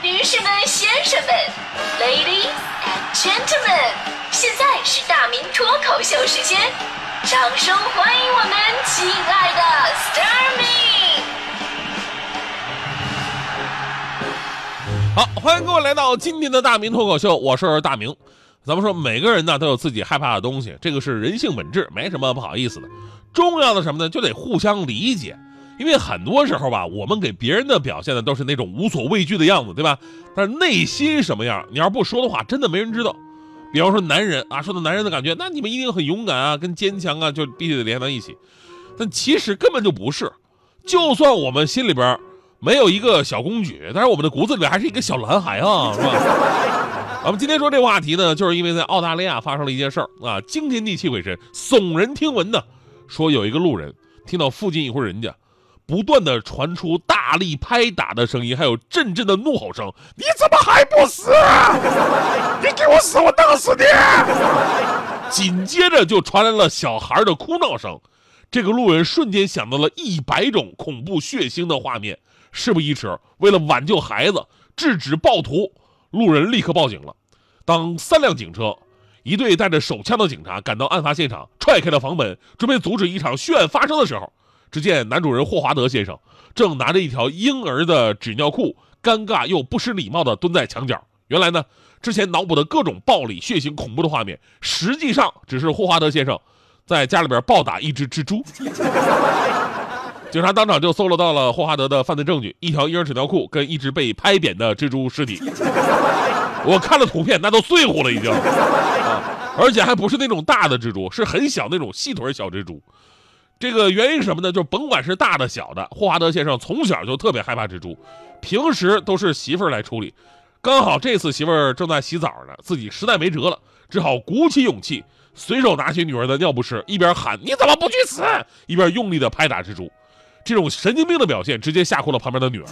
女士们、先生们，Ladies and Gentlemen，现在是大明脱口秀时间，掌声欢迎我们亲爱的 s t a r m y 好，欢迎各位来到今天的大明脱口秀，我是大明。咱们说，每个人呢都有自己害怕的东西，这个是人性本质，没什么不好意思的。重要的什么呢？就得互相理解。因为很多时候吧，我们给别人的表现呢，都是那种无所畏惧的样子，对吧？但是内心什么样，你要不说的话，真的没人知道。比方说男人啊，说到男人的感觉，那你们一定很勇敢啊，跟坚强啊，就必须得连到一起。但其实根本就不是。就算我们心里边没有一个小公举，但是我们的骨子里边还是一个小男孩啊，是吧？咱们今天说这话题呢，就是因为在澳大利亚发生了一件事儿啊，惊天地泣鬼神，耸人听闻呢，说有一个路人听到附近一户人家。不断的传出大力拍打的声音，还有阵阵的怒吼声。你怎么还不死？你给我死，我弄死你！紧接着就传来了小孩的哭闹声。这个路人瞬间想到了一百种恐怖血腥的画面。事不宜迟，为了挽救孩子，制止暴徒，路人立刻报警了。当三辆警车、一队带着手枪的警察赶到案发现场，踹开了房门，准备阻止一场血案发生的时候。只见男主人霍华德先生正拿着一条婴儿的纸尿裤，尴尬又不失礼貌地蹲在墙角。原来呢，之前脑补的各种暴力、血腥、恐怖的画面，实际上只是霍华德先生在家里边暴打一只蜘蛛。警察当场就搜罗到了霍华德的犯罪证据：一条婴儿纸尿裤跟一只被拍扁的蜘蛛尸体。我看了图片，那都碎乎了已经啊！而且还不是那种大的蜘蛛，是很小那种细腿小蜘蛛。这个原因是什么呢？就甭管是大的小的，霍华德先生从小就特别害怕蜘蛛，平时都是媳妇儿来处理。刚好这次媳妇儿正在洗澡呢，自己实在没辙了，只好鼓起勇气，随手拿起女儿的尿不湿，一边喊“你怎么不去死”，一边用力的拍打蜘蛛。这种神经病的表现直接吓哭了旁边的女儿。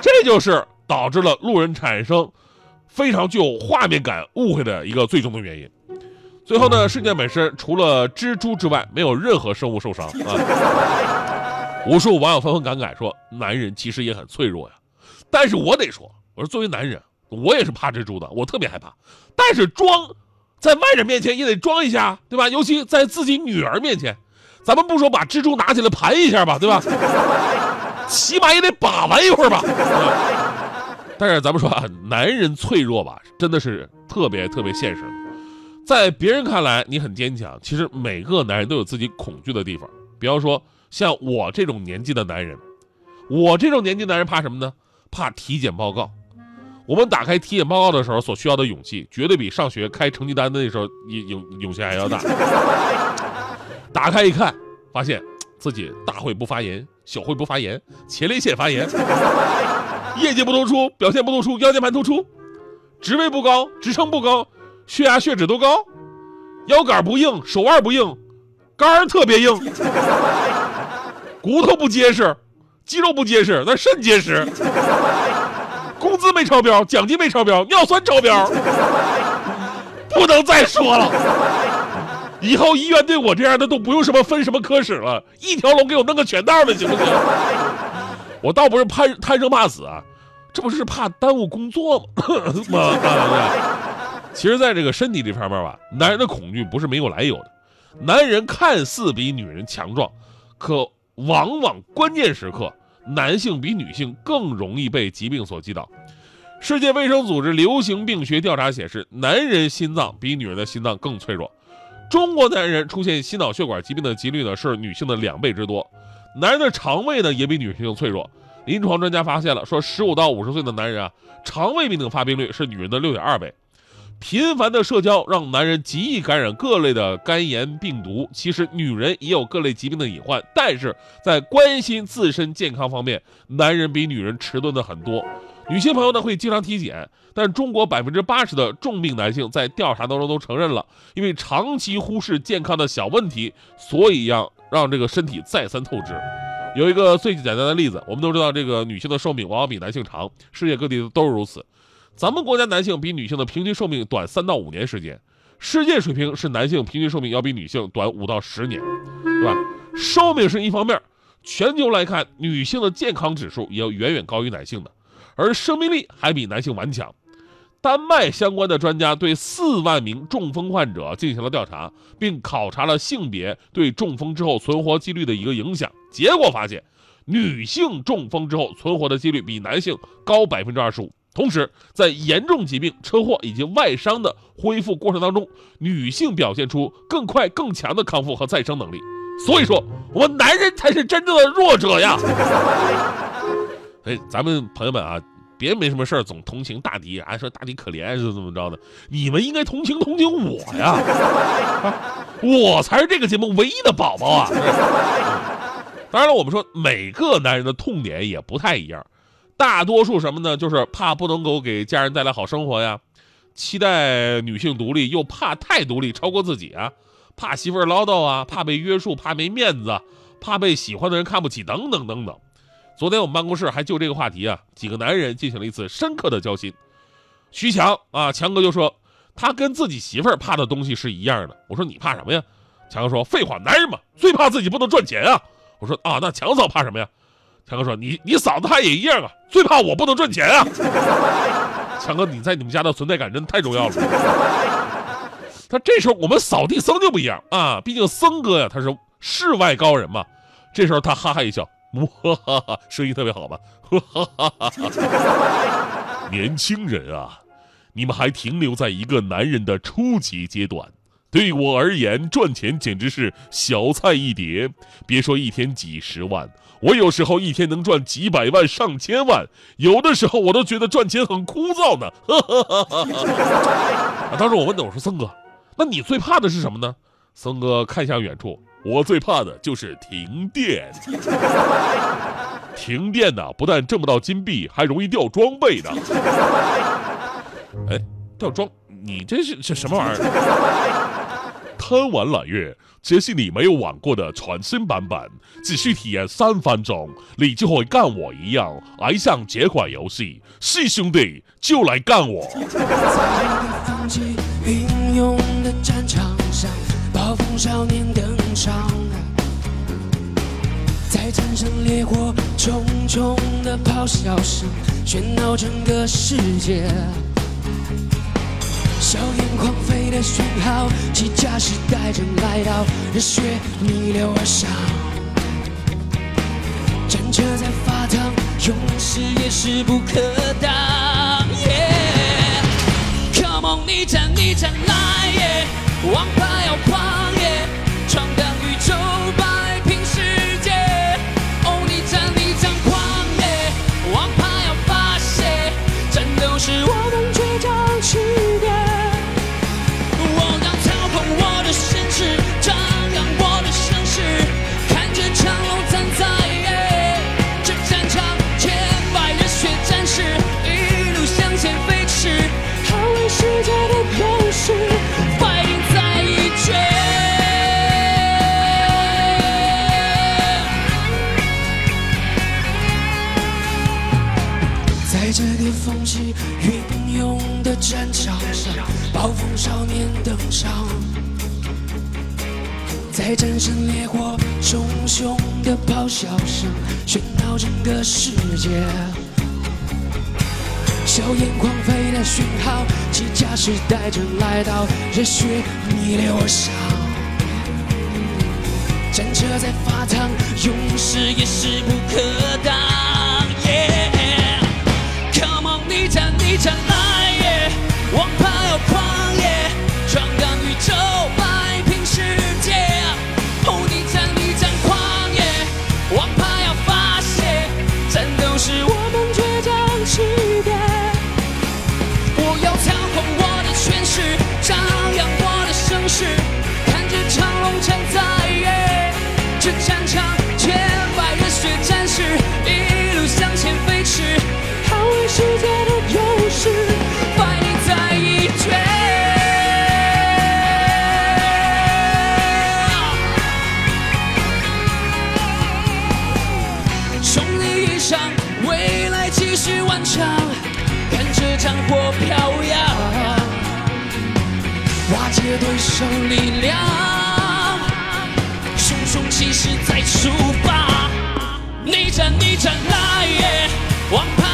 这就是导致了路人产生非常具有画面感误会的一个最终的原因。最后呢，事件本身除了蜘蛛之外，没有任何生物受伤啊。无数网友纷纷感慨说：“男人其实也很脆弱呀。”但是我得说，我说作为男人，我也是怕蜘蛛的，我特别害怕。但是装，在外人面前也得装一下，对吧？尤其在自己女儿面前，咱们不说把蜘蛛拿起来盘一下吧，对吧？起码也得把玩一会儿吧。但是咱们说啊，男人脆弱吧，真的是特别特别现实。在别人看来你很坚强，其实每个男人都有自己恐惧的地方。比方说像我这种年纪的男人，我这种年纪男人怕什么呢？怕体检报告。我们打开体检报告的时候所需要的勇气，绝对比上学开成绩单的那时候勇勇气还要大。打开一看，发现自己大会不发言，小会不发言，前列腺发炎，业绩不突出，表现不突出，腰间盘突出，职位不高，职称不高。血压、血脂都高，腰杆不硬，手腕不硬，肝特别硬，骨头不结实，肌肉不结实，那肾结实。工资没超标，奖金没超标，尿酸超标，不能再说了。以后医院对我这样的都不用什么分什么科室了，一条龙给我弄个全套的，行不行？我倒不是怕贪生怕死啊，这不是怕耽误工作吗？其实，在这个身体这方面吧，男人的恐惧不是没有来由的。男人看似比女人强壮，可往往关键时刻，男性比女性更容易被疾病所击倒。世界卫生组织流行病学调查显示，男人心脏比女人的心脏更脆弱。中国男人出现心脑血管疾病的几率呢，是女性的两倍之多。男人的肠胃呢，也比女性脆弱。临床专家发现了，说十五到五十岁的男人啊，肠胃病的发病率是女人的六点二倍。频繁的社交让男人极易感染各类的肝炎病毒。其实女人也有各类疾病的隐患，但是在关心自身健康方面，男人比女人迟钝的很多。女性朋友呢会经常体检，但中国百分之八十的重病男性在调查当中都承认了，因为长期忽视健康的小问题，所以让让这个身体再三透支。有一个最简单的例子，我们都知道，这个女性的寿命往往比男性长，世界各地都是如此。咱们国家男性比女性的平均寿命短三到五年时间，世界水平是男性平均寿命要比女性短五到十年，对吧？寿命是一方面，全球来看，女性的健康指数也要远远高于男性的，而生命力还比男性顽强。丹麦相关的专家对四万名中风患者进行了调查，并考察了性别对中风之后存活几率的一个影响。结果发现，女性中风之后存活的几率比男性高百分之二十五。同时，在严重疾病、车祸以及外伤的恢复过程当中，女性表现出更快、更强的康复和再生能力。所以说，我们男人才是真正的弱者呀！哎，咱们朋友们啊。别没什么事儿总同情大迪，啊说大迪可怜是怎么着的？你们应该同情同情我呀，我才是这个节目唯一的宝宝啊！当然了，我们说每个男人的痛点也不太一样，大多数什么呢？就是怕不能够给家人带来好生活呀，期待女性独立又怕太独立超过自己啊，怕媳妇唠叨啊，怕被约束，怕没面子，怕被喜欢的人看不起，等等等等。昨天我们办公室还就这个话题啊，几个男人进行了一次深刻的交心。徐强啊，强哥就说他跟自己媳妇儿怕的东西是一样的。我说你怕什么呀？强哥说废话，男人嘛，最怕自己不能赚钱啊。我说啊，那强嫂怕什么呀？强哥说你你嫂子她也一样啊，最怕我不能赚钱啊。强哥，你在你们家的存在感真的太重要了。他这时候我们扫地僧就不一样啊，毕竟僧哥呀他是世外高人嘛。这时候他哈哈一笑。哇哈哈，声音特别好吧？哈哈哈！年轻人啊，你们还停留在一个男人的初级阶段。对我而言，赚钱简直是小菜一碟。别说一天几十万，我有时候一天能赚几百万、上千万。有的时候我都觉得赚钱很枯燥呢。哈哈哈哈当时我问他，我说：“森哥，那你最怕的是什么呢？”森哥看向远处。我最怕的就是停电，停电呢，不但挣不到金币，还容易掉装备的。哎，掉装，你这是这什么玩意儿？贪玩揽月，这是你没有玩过的全新版本，只需体验三分钟，你就会干我一样爱上这款游戏。是兄弟，就来干我！在战胜烈火重重的咆哮声喧闹整个世界。硝烟狂飞的讯号，机甲时代正来到，热血逆流而上。战车在发烫，勇士也势不可挡。Come on，逆战逆战来！风起云涌的战场上，暴风少年登场，在战胜烈火熊熊的咆哮声喧闹整个世界，硝烟狂飞的讯号，机甲时代正来到，热血逆流而上，战车在发烫，勇士也势不可小力量，熊熊气势再出发，逆战逆战来也，王牌